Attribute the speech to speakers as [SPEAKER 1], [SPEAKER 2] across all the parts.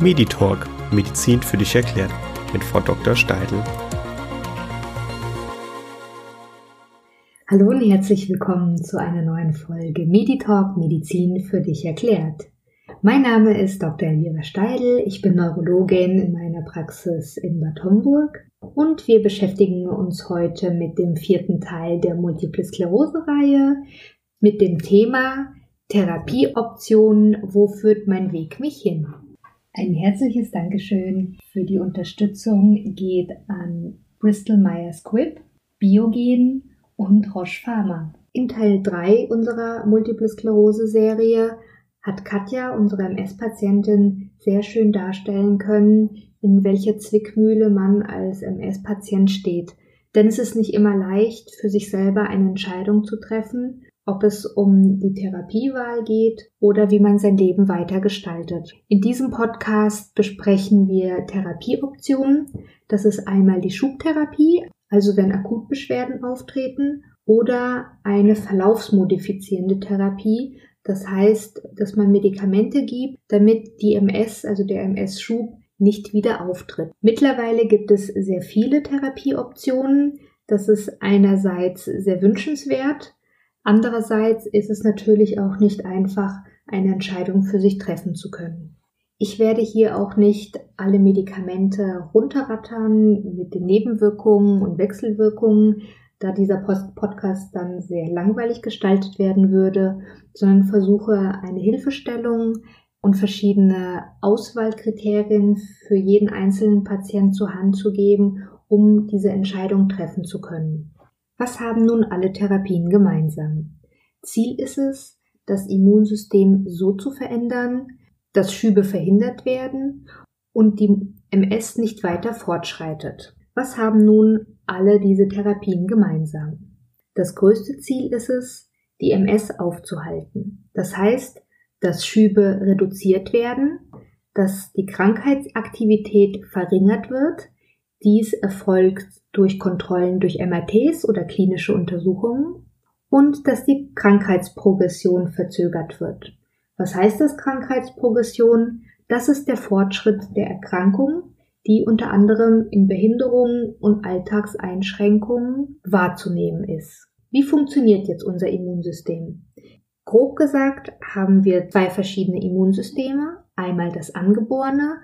[SPEAKER 1] Meditalk Medizin für dich erklärt mit Frau Dr. Steidl.
[SPEAKER 2] Hallo und herzlich willkommen zu einer neuen Folge Meditalk Medizin für dich erklärt. Mein Name ist Dr. Elvira Steidl, ich bin Neurologin in meiner Praxis in Bad Homburg und wir beschäftigen uns heute mit dem vierten Teil der Multiple Sklerose-Reihe mit dem Thema Therapieoptionen, wo führt mein Weg mich hin? Ein herzliches Dankeschön für die Unterstützung geht an Bristol Myers Squibb, Biogen und Roche Pharma. In Teil 3 unserer Multiple Sklerose Serie hat Katja, unsere MS-Patientin, sehr schön darstellen können, in welcher Zwickmühle man als MS-Patient steht. Denn es ist nicht immer leicht, für sich selber eine Entscheidung zu treffen, ob es um die Therapiewahl geht oder wie man sein Leben weiter gestaltet. In diesem Podcast besprechen wir Therapieoptionen. Das ist einmal die Schubtherapie, also wenn Akutbeschwerden auftreten, oder eine verlaufsmodifizierende Therapie, das heißt, dass man Medikamente gibt, damit die MS, also der MS-Schub, nicht wieder auftritt. Mittlerweile gibt es sehr viele Therapieoptionen. Das ist einerseits sehr wünschenswert. Andererseits ist es natürlich auch nicht einfach, eine Entscheidung für sich treffen zu können. Ich werde hier auch nicht alle Medikamente runterrattern mit den Nebenwirkungen und Wechselwirkungen, da dieser Podcast dann sehr langweilig gestaltet werden würde, sondern versuche eine Hilfestellung und verschiedene Auswahlkriterien für jeden einzelnen Patient zur Hand zu geben, um diese Entscheidung treffen zu können. Was haben nun alle Therapien gemeinsam? Ziel ist es, das Immunsystem so zu verändern, dass Schübe verhindert werden und die MS nicht weiter fortschreitet. Was haben nun alle diese Therapien gemeinsam? Das größte Ziel ist es, die MS aufzuhalten. Das heißt, dass Schübe reduziert werden, dass die Krankheitsaktivität verringert wird. Dies erfolgt durch Kontrollen durch MRTs oder klinische Untersuchungen und dass die Krankheitsprogression verzögert wird. Was heißt das Krankheitsprogression? Das ist der Fortschritt der Erkrankung die unter anderem in Behinderungen und Alltagseinschränkungen wahrzunehmen ist. Wie funktioniert jetzt unser Immunsystem? Grob gesagt haben wir zwei verschiedene Immunsysteme, einmal das angeborene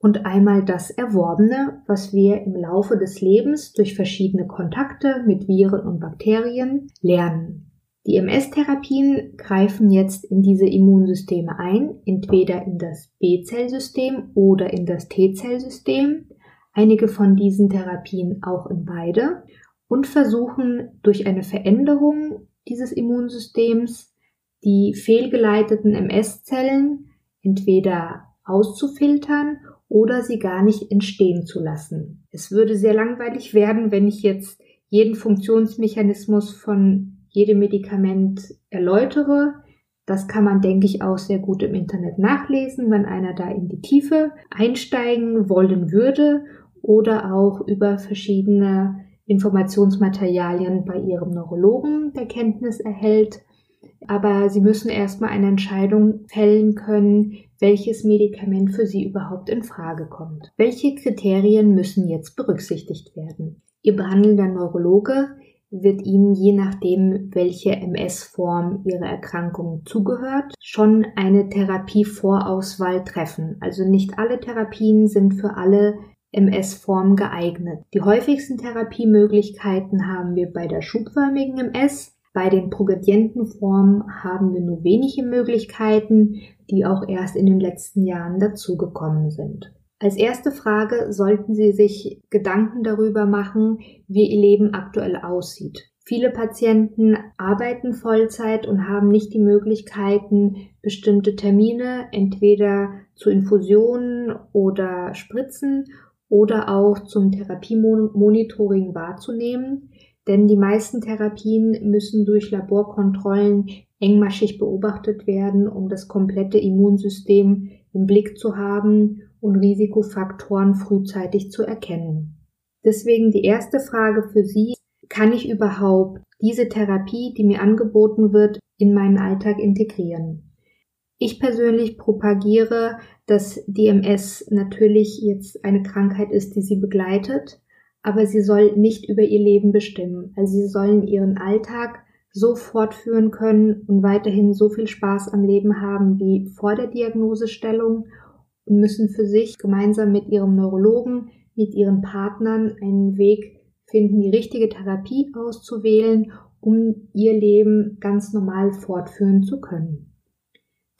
[SPEAKER 2] und einmal das erworbene, was wir im Laufe des Lebens durch verschiedene Kontakte mit Viren und Bakterien lernen. Die MS-Therapien greifen jetzt in diese Immunsysteme ein, entweder in das B-Zellsystem oder in das T-Zellsystem, einige von diesen Therapien auch in beide, und versuchen durch eine Veränderung dieses Immunsystems die fehlgeleiteten MS-Zellen entweder auszufiltern oder sie gar nicht entstehen zu lassen. Es würde sehr langweilig werden, wenn ich jetzt jeden Funktionsmechanismus von jedem Medikament erläutere. Das kann man, denke ich, auch sehr gut im Internet nachlesen, wenn einer da in die Tiefe einsteigen wollen würde oder auch über verschiedene Informationsmaterialien bei Ihrem Neurologen der Kenntnis erhält. Aber Sie müssen erstmal eine Entscheidung fällen können, welches Medikament für Sie überhaupt in Frage kommt. Welche Kriterien müssen jetzt berücksichtigt werden? Ihr behandelnder Neurologe wird Ihnen je nachdem, welche MS-Form Ihre Erkrankung zugehört, schon eine Therapievorauswahl treffen. Also nicht alle Therapien sind für alle MS-Formen geeignet. Die häufigsten Therapiemöglichkeiten haben wir bei der schubförmigen MS. Bei den progredienten Formen haben wir nur wenige Möglichkeiten, die auch erst in den letzten Jahren dazugekommen sind. Als erste Frage sollten Sie sich Gedanken darüber machen, wie Ihr Leben aktuell aussieht. Viele Patienten arbeiten Vollzeit und haben nicht die Möglichkeiten, bestimmte Termine entweder zu Infusionen oder Spritzen oder auch zum Therapiemonitoring wahrzunehmen, denn die meisten Therapien müssen durch Laborkontrollen engmaschig beobachtet werden, um das komplette Immunsystem im Blick zu haben und Risikofaktoren frühzeitig zu erkennen. Deswegen die erste Frage für Sie, kann ich überhaupt diese Therapie, die mir angeboten wird, in meinen Alltag integrieren? Ich persönlich propagiere, dass die MS natürlich jetzt eine Krankheit ist, die sie begleitet, aber sie soll nicht über ihr Leben bestimmen. Also sie sollen ihren Alltag so fortführen können und weiterhin so viel Spaß am Leben haben wie vor der Diagnosestellung und müssen für sich gemeinsam mit ihrem Neurologen, mit ihren Partnern einen Weg finden, die richtige Therapie auszuwählen, um ihr Leben ganz normal fortführen zu können.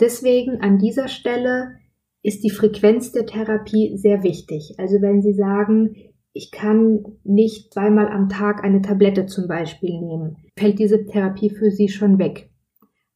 [SPEAKER 2] Deswegen an dieser Stelle ist die Frequenz der Therapie sehr wichtig. Also wenn Sie sagen, ich kann nicht zweimal am Tag eine Tablette zum Beispiel nehmen, fällt diese Therapie für Sie schon weg.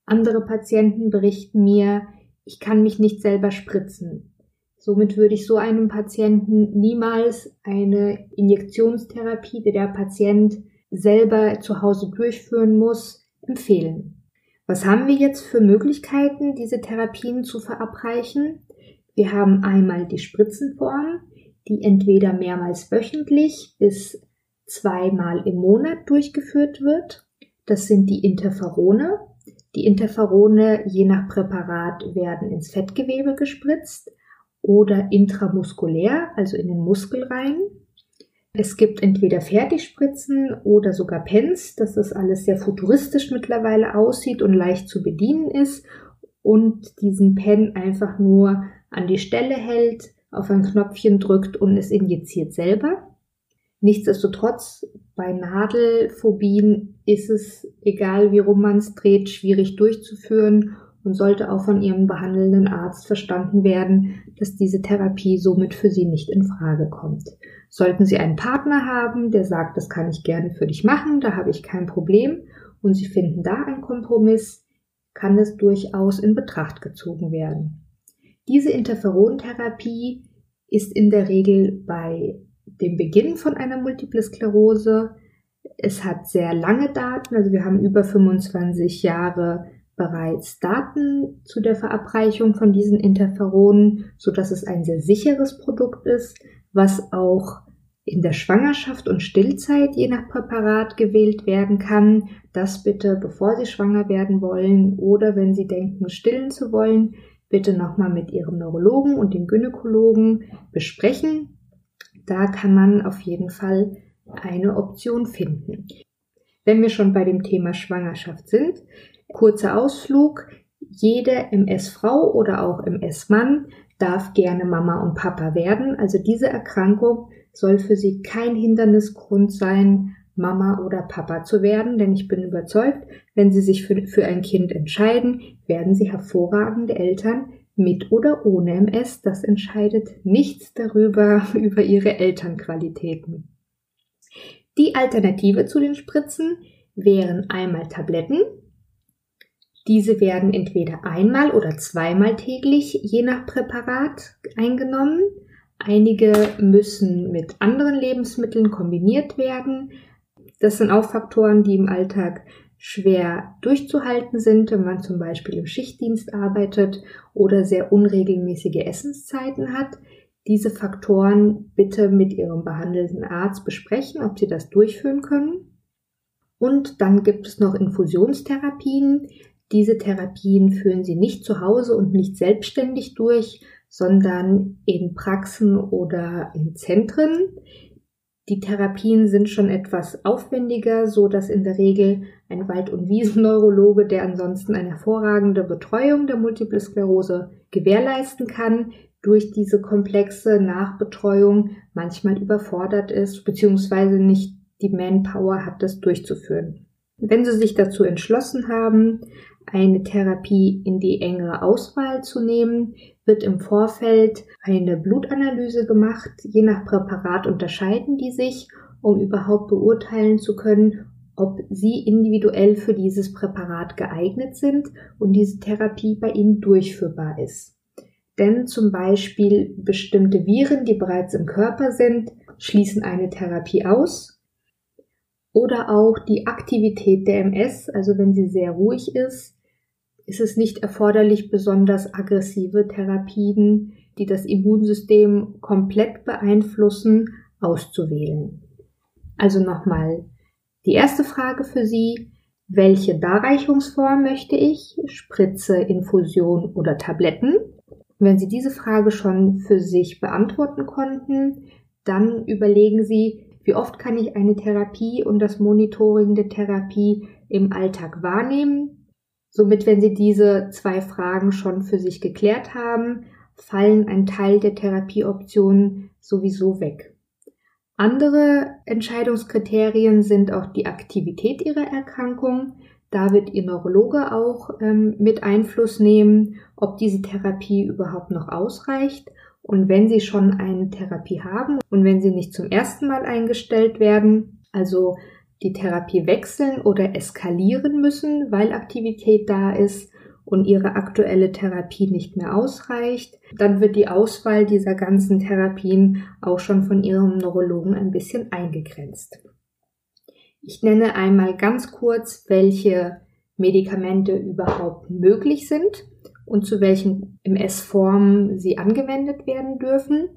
[SPEAKER 2] Andere Patienten berichten mir, ich kann mich nicht selber spritzen. Somit würde ich so einem Patienten niemals eine Injektionstherapie, die der Patient selber zu Hause durchführen muss, empfehlen. Was haben wir jetzt für Möglichkeiten, diese Therapien zu verabreichen? Wir haben einmal die Spritzenform, die entweder mehrmals wöchentlich bis zweimal im Monat durchgeführt wird. Das sind die Interferone. Die Interferone je nach Präparat werden ins Fettgewebe gespritzt oder intramuskulär, also in den Muskel rein. Es gibt entweder Fertigspritzen oder sogar Pens, dass das alles sehr futuristisch mittlerweile aussieht und leicht zu bedienen ist und diesen Pen einfach nur an die Stelle hält, auf ein Knopfchen drückt und es injiziert selber. Nichtsdestotrotz, bei Nadelphobien ist es, egal wie rum man es dreht, schwierig durchzuführen und sollte auch von Ihrem behandelnden Arzt verstanden werden, dass diese Therapie somit für Sie nicht in Frage kommt. Sollten Sie einen Partner haben, der sagt, das kann ich gerne für dich machen, da habe ich kein Problem und Sie finden da einen Kompromiss, kann es durchaus in Betracht gezogen werden. Diese Interferontherapie ist in der Regel bei dem Beginn von einer Multiple Sklerose. Es hat sehr lange Daten, also wir haben über 25 Jahre bereits Daten zu der Verabreichung von diesen Interferonen, so dass es ein sehr sicheres Produkt ist, was auch in der Schwangerschaft und Stillzeit je nach Präparat gewählt werden kann. Das bitte, bevor Sie schwanger werden wollen oder wenn Sie denken, stillen zu wollen, bitte nochmal mit Ihrem Neurologen und dem Gynäkologen besprechen. Da kann man auf jeden Fall eine Option finden. Wenn wir schon bei dem Thema Schwangerschaft sind, kurzer Ausflug. Jede MS-Frau oder auch MS-Mann darf gerne Mama und Papa werden. Also diese Erkrankung soll für sie kein Hindernisgrund sein, Mama oder Papa zu werden, denn ich bin überzeugt, wenn Sie sich für, für ein Kind entscheiden, werden Sie hervorragende Eltern mit oder ohne MS. Das entscheidet nichts darüber, über Ihre Elternqualitäten. Die Alternative zu den Spritzen wären einmal Tabletten. Diese werden entweder einmal oder zweimal täglich je nach Präparat eingenommen. Einige müssen mit anderen Lebensmitteln kombiniert werden. Das sind auch Faktoren, die im Alltag schwer durchzuhalten sind, wenn man zum Beispiel im Schichtdienst arbeitet oder sehr unregelmäßige Essenszeiten hat. Diese Faktoren bitte mit Ihrem behandelnden Arzt besprechen, ob Sie das durchführen können. Und dann gibt es noch Infusionstherapien. Diese Therapien führen Sie nicht zu Hause und nicht selbstständig durch, sondern in Praxen oder in Zentren. Die Therapien sind schon etwas aufwendiger, so dass in der Regel ein Wald- und Wiesenneurologe, der ansonsten eine hervorragende Betreuung der Multiple Sklerose gewährleisten kann, durch diese komplexe Nachbetreuung manchmal überfordert ist, beziehungsweise nicht die Manpower hat, das durchzuführen. Wenn Sie sich dazu entschlossen haben, eine Therapie in die engere Auswahl zu nehmen, wird im Vorfeld eine Blutanalyse gemacht. Je nach Präparat unterscheiden die sich, um überhaupt beurteilen zu können, ob sie individuell für dieses Präparat geeignet sind und diese Therapie bei ihnen durchführbar ist. Denn zum Beispiel bestimmte Viren, die bereits im Körper sind, schließen eine Therapie aus. Oder auch die Aktivität der MS, also wenn sie sehr ruhig ist, ist es nicht erforderlich, besonders aggressive Therapien, die das Immunsystem komplett beeinflussen, auszuwählen. Also nochmal die erste Frage für Sie. welche Darreichungsform möchte ich, Spritze, Infusion oder Tabletten. Wenn Sie diese Frage schon für sich beantworten konnten, dann überlegen Sie, wie oft kann ich eine Therapie und das Monitoring der Therapie im Alltag wahrnehmen. Somit, wenn Sie diese zwei Fragen schon für sich geklärt haben, fallen ein Teil der Therapieoptionen sowieso weg. Andere Entscheidungskriterien sind auch die Aktivität ihrer Erkrankung. Da wird Ihr Neurologe auch ähm, mit Einfluss nehmen, ob diese Therapie überhaupt noch ausreicht. Und wenn Sie schon eine Therapie haben und wenn Sie nicht zum ersten Mal eingestellt werden, also die Therapie wechseln oder eskalieren müssen, weil Aktivität da ist, und ihre aktuelle Therapie nicht mehr ausreicht, dann wird die Auswahl dieser ganzen Therapien auch schon von ihrem Neurologen ein bisschen eingegrenzt. Ich nenne einmal ganz kurz, welche Medikamente überhaupt möglich sind und zu welchen MS-Formen sie angewendet werden dürfen.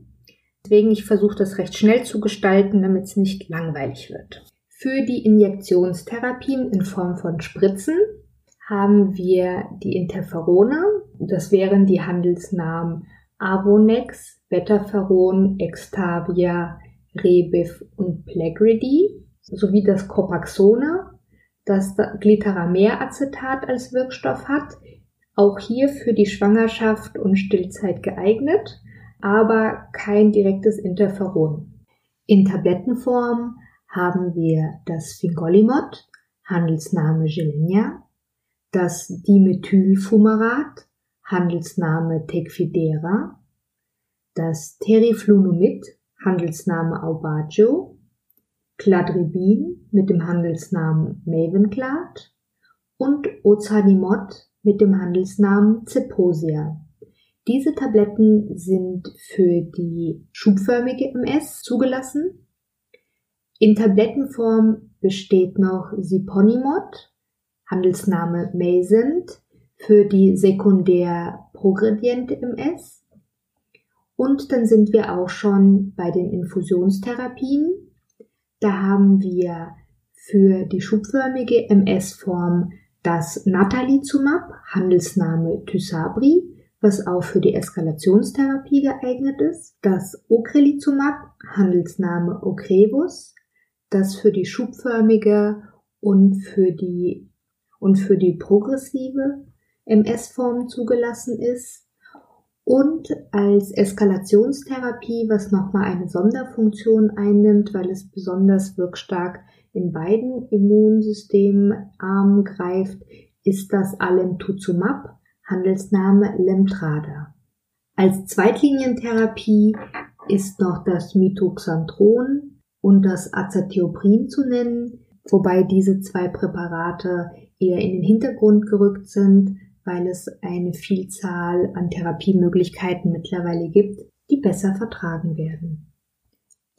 [SPEAKER 2] Deswegen ich versuche das recht schnell zu gestalten, damit es nicht langweilig wird. Für die Injektionstherapien in Form von Spritzen haben wir die Interferone. Das wären die Handelsnamen Avonex, Betaferon, Extavia, Rebif und Plegridy sowie das Copaxone, das Glitarameracetat als Wirkstoff hat. Auch hier für die Schwangerschaft und Stillzeit geeignet, aber kein direktes Interferon. In Tablettenform haben wir das Fingolimod, Handelsname Gilenia, das Dimethylfumarat, Handelsname Tecfidera, das Teriflunomid, Handelsname Aubagio, Cladribin mit dem Handelsnamen Mavenclad und Ozanimod mit dem Handelsnamen Zeposia. Diese Tabletten sind für die schubförmige MS zugelassen. In Tablettenform besteht noch Siponimod, Handelsname Maycent für die sekundär progrediente MS. Und dann sind wir auch schon bei den Infusionstherapien. Da haben wir für die schubförmige MS-Form das Natalizumab, Handelsname Tysabri, was auch für die Eskalationstherapie geeignet ist, das Ocrelizumab, Handelsname Ocrevus, das für die schubförmige und für die und für die progressive MS-Form zugelassen ist und als Eskalationstherapie, was nochmal eine Sonderfunktion einnimmt, weil es besonders wirkstark in beiden Immunsystemarmen greift, ist das Alemtuzumab, Handelsname Lemtrada. Als Zweitlinientherapie ist noch das Mitoxantron und das Azathioprin zu nennen, wobei diese zwei Präparate eher in den Hintergrund gerückt sind, weil es eine Vielzahl an Therapiemöglichkeiten mittlerweile gibt, die besser vertragen werden.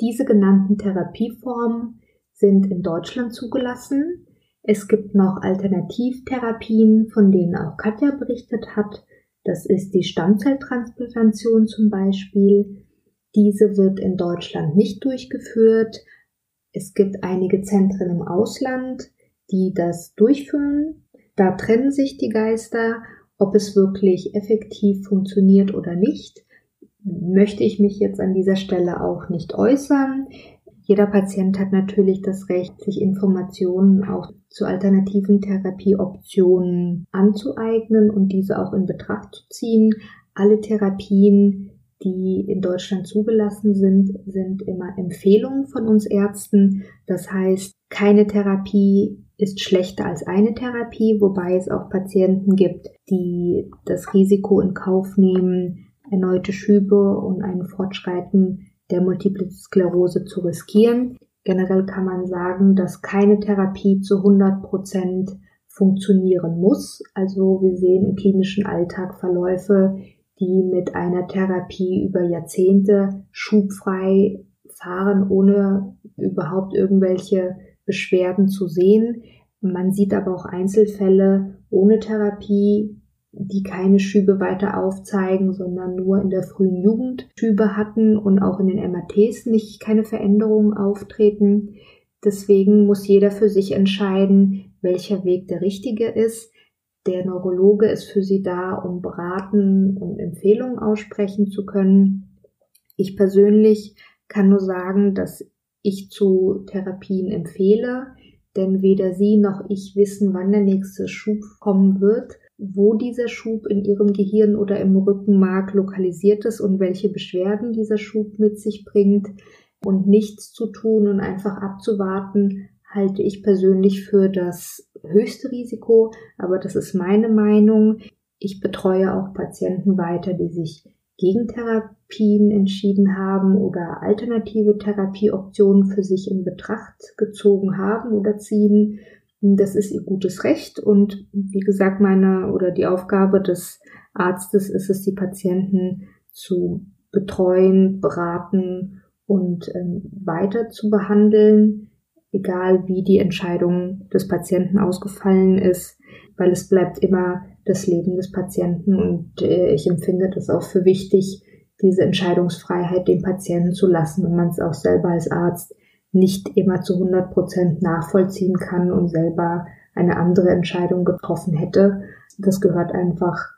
[SPEAKER 2] Diese genannten Therapieformen sind in Deutschland zugelassen. Es gibt noch Alternativtherapien, von denen auch Katja berichtet hat. Das ist die Stammzelltransplantation zum Beispiel. Diese wird in Deutschland nicht durchgeführt. Es gibt einige Zentren im Ausland, die das durchführen. Da trennen sich die Geister, ob es wirklich effektiv funktioniert oder nicht. Möchte ich mich jetzt an dieser Stelle auch nicht äußern. Jeder Patient hat natürlich das Recht, sich Informationen auch zu alternativen Therapieoptionen anzueignen und diese auch in Betracht zu ziehen. Alle Therapien, die in Deutschland zugelassen sind, sind immer Empfehlungen von uns Ärzten. Das heißt, keine Therapie ist schlechter als eine Therapie, wobei es auch Patienten gibt, die das Risiko in Kauf nehmen, erneute Schübe und ein Fortschreiten der Multiple Sklerose zu riskieren. Generell kann man sagen, dass keine Therapie zu 100 Prozent funktionieren muss. Also wir sehen im klinischen Alltag Verläufe, die mit einer Therapie über Jahrzehnte schubfrei fahren, ohne überhaupt irgendwelche Beschwerden zu sehen. Man sieht aber auch Einzelfälle ohne Therapie, die keine Schübe weiter aufzeigen, sondern nur in der frühen Jugend Schübe hatten und auch in den MRTs nicht keine Veränderungen auftreten. Deswegen muss jeder für sich entscheiden, welcher Weg der richtige ist. Der Neurologe ist für Sie da, um beraten und Empfehlungen aussprechen zu können. Ich persönlich kann nur sagen, dass ich zu Therapien empfehle, denn weder Sie noch ich wissen, wann der nächste Schub kommen wird, wo dieser Schub in Ihrem Gehirn oder im Rückenmark lokalisiert ist und welche Beschwerden dieser Schub mit sich bringt. Und nichts zu tun und einfach abzuwarten, halte ich persönlich für das höchste Risiko, aber das ist meine Meinung. Ich betreue auch Patienten weiter, die sich gegen Therapien entschieden haben oder alternative Therapieoptionen für sich in Betracht gezogen haben oder ziehen. Das ist ihr gutes Recht und wie gesagt, meine oder die Aufgabe des Arztes ist es, die Patienten zu betreuen, beraten und ähm, weiter zu behandeln egal wie die Entscheidung des Patienten ausgefallen ist, weil es bleibt immer das Leben des Patienten und äh, ich empfinde das auch für wichtig, diese Entscheidungsfreiheit dem Patienten zu lassen und man es auch selber als Arzt nicht immer zu 100 Prozent nachvollziehen kann und selber eine andere Entscheidung getroffen hätte. Das gehört einfach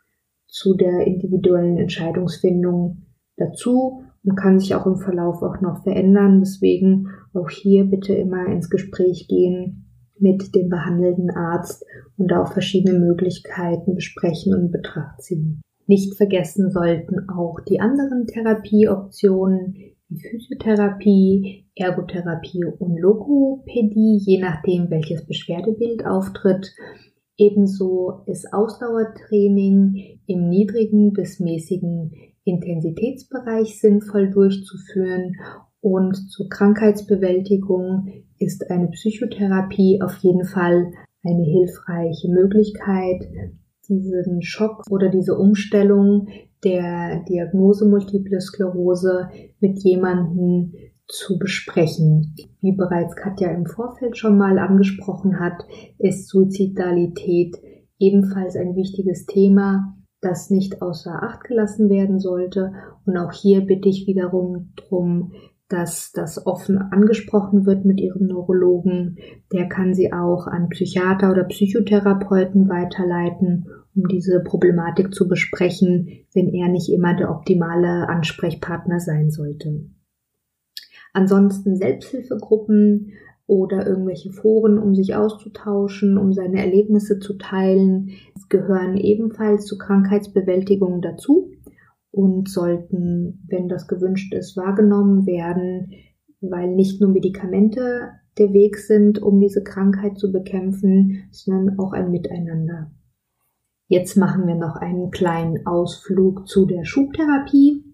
[SPEAKER 2] zu der individuellen Entscheidungsfindung dazu und kann sich auch im Verlauf auch noch verändern. Deswegen auch hier bitte immer ins Gespräch gehen mit dem behandelnden Arzt und auch verschiedene Möglichkeiten besprechen und Betracht ziehen. Nicht vergessen sollten auch die anderen Therapieoptionen wie Physiotherapie, Ergotherapie und Logopädie, je nachdem welches Beschwerdebild auftritt. Ebenso ist Ausdauertraining im niedrigen bis mäßigen Intensitätsbereich sinnvoll durchzuführen und zur Krankheitsbewältigung ist eine Psychotherapie auf jeden Fall eine hilfreiche Möglichkeit, diesen Schock oder diese Umstellung der Diagnose Multiple Sklerose mit jemandem zu besprechen. Wie bereits Katja im Vorfeld schon mal angesprochen hat, ist Suizidalität ebenfalls ein wichtiges Thema, das nicht außer Acht gelassen werden sollte. Und auch hier bitte ich wiederum drum, dass das offen angesprochen wird mit Ihrem Neurologen. Der kann Sie auch an Psychiater oder Psychotherapeuten weiterleiten, um diese Problematik zu besprechen, wenn er nicht immer der optimale Ansprechpartner sein sollte. Ansonsten Selbsthilfegruppen oder irgendwelche Foren, um sich auszutauschen, um seine Erlebnisse zu teilen, gehören ebenfalls zur Krankheitsbewältigung dazu und sollten, wenn das gewünscht ist, wahrgenommen werden, weil nicht nur Medikamente der Weg sind, um diese Krankheit zu bekämpfen, sondern auch ein Miteinander. Jetzt machen wir noch einen kleinen Ausflug zu der Schubtherapie.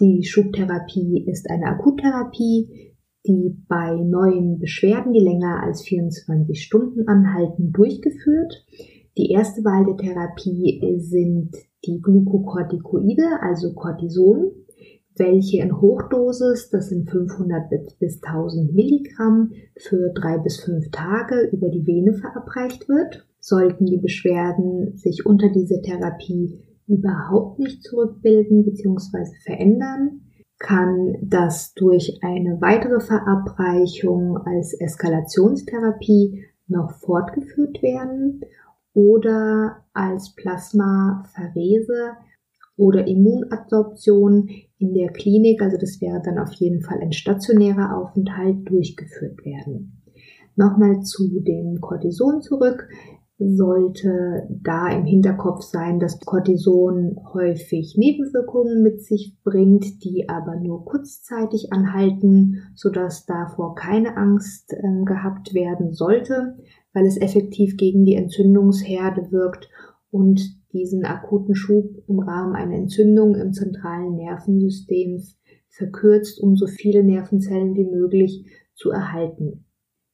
[SPEAKER 2] Die Schubtherapie ist eine Akuttherapie, die bei neuen Beschwerden, die länger als 24 Stunden anhalten, durchgeführt. Die erste Wahl der Therapie sind die Glukokortikoide, also Cortison, welche in Hochdosis, das sind 500 bis 1000 Milligramm, für drei bis fünf Tage über die Vene verabreicht wird. Sollten die Beschwerden sich unter dieser Therapie überhaupt nicht zurückbilden bzw. verändern, kann das durch eine weitere Verabreichung als Eskalationstherapie noch fortgeführt werden oder als Plasmapherese oder Immunadsorption in der Klinik, also das wäre dann auf jeden Fall ein stationärer Aufenthalt, durchgeführt werden. Nochmal zu dem Cortison zurück. Sollte da im Hinterkopf sein, dass Cortison häufig Nebenwirkungen mit sich bringt, die aber nur kurzzeitig anhalten, sodass davor keine Angst äh, gehabt werden sollte, weil es effektiv gegen die Entzündungsherde wirkt und diesen akuten Schub im Rahmen einer Entzündung im zentralen Nervensystem verkürzt, um so viele Nervenzellen wie möglich zu erhalten.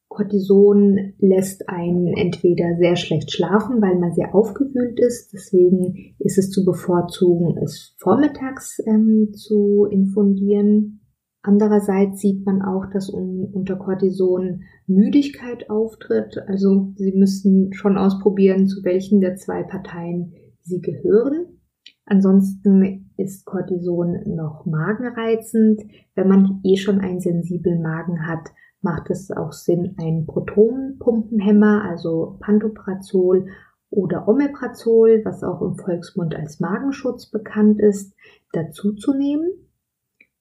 [SPEAKER 2] Cortison lässt einen entweder sehr schlecht schlafen, weil man sehr aufgewühlt ist. Deswegen ist es zu bevorzugen, es vormittags ähm, zu infundieren. Andererseits sieht man auch, dass unter Cortison Müdigkeit auftritt. Also Sie müssen schon ausprobieren, zu welchen der zwei Parteien Sie gehören. Ansonsten ist Cortison noch magenreizend. Wenn man eh schon einen sensiblen Magen hat, macht es auch Sinn, einen Protonpumpenhemmer, also Pantoprazol oder Omeprazol, was auch im Volksmund als Magenschutz bekannt ist, dazuzunehmen.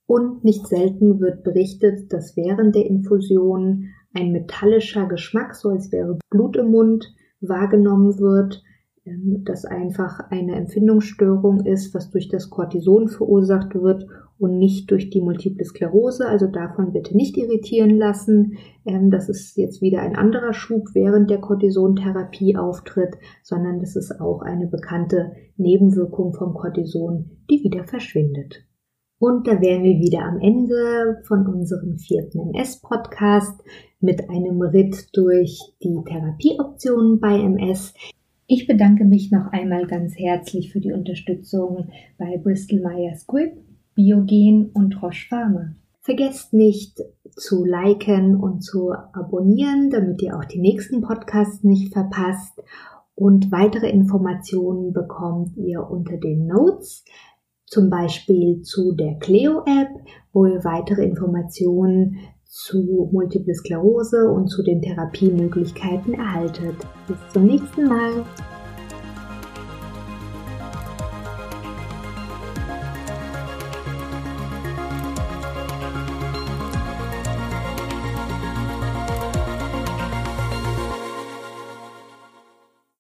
[SPEAKER 2] Und nicht selten wird berichtet, dass während der Infusion ein metallischer Geschmack, so als wäre Blut im Mund, wahrgenommen wird, ähm, das einfach eine Empfindungsstörung ist, was durch das Cortison verursacht wird und nicht durch die Multiple Sklerose. Also davon bitte nicht irritieren lassen. Ähm, das ist jetzt wieder ein anderer Schub während der Cortisontherapie auftritt, sondern das ist auch eine bekannte Nebenwirkung vom Cortison, die wieder verschwindet. Und da wären wir wieder am Ende von unserem vierten MS-Podcast mit einem Ritt durch die Therapieoptionen bei MS. Ich bedanke mich noch einmal ganz herzlich für die Unterstützung bei Bristol Myers Squibb, Biogen und Roche Pharma. Vergesst nicht zu liken und zu abonnieren, damit ihr auch die nächsten Podcasts nicht verpasst. Und weitere Informationen bekommt ihr unter den Notes zum Beispiel zu der Cleo-App, wo ihr weitere Informationen zu Multiple Sklerose und zu den Therapiemöglichkeiten erhaltet. Bis zum nächsten Mal.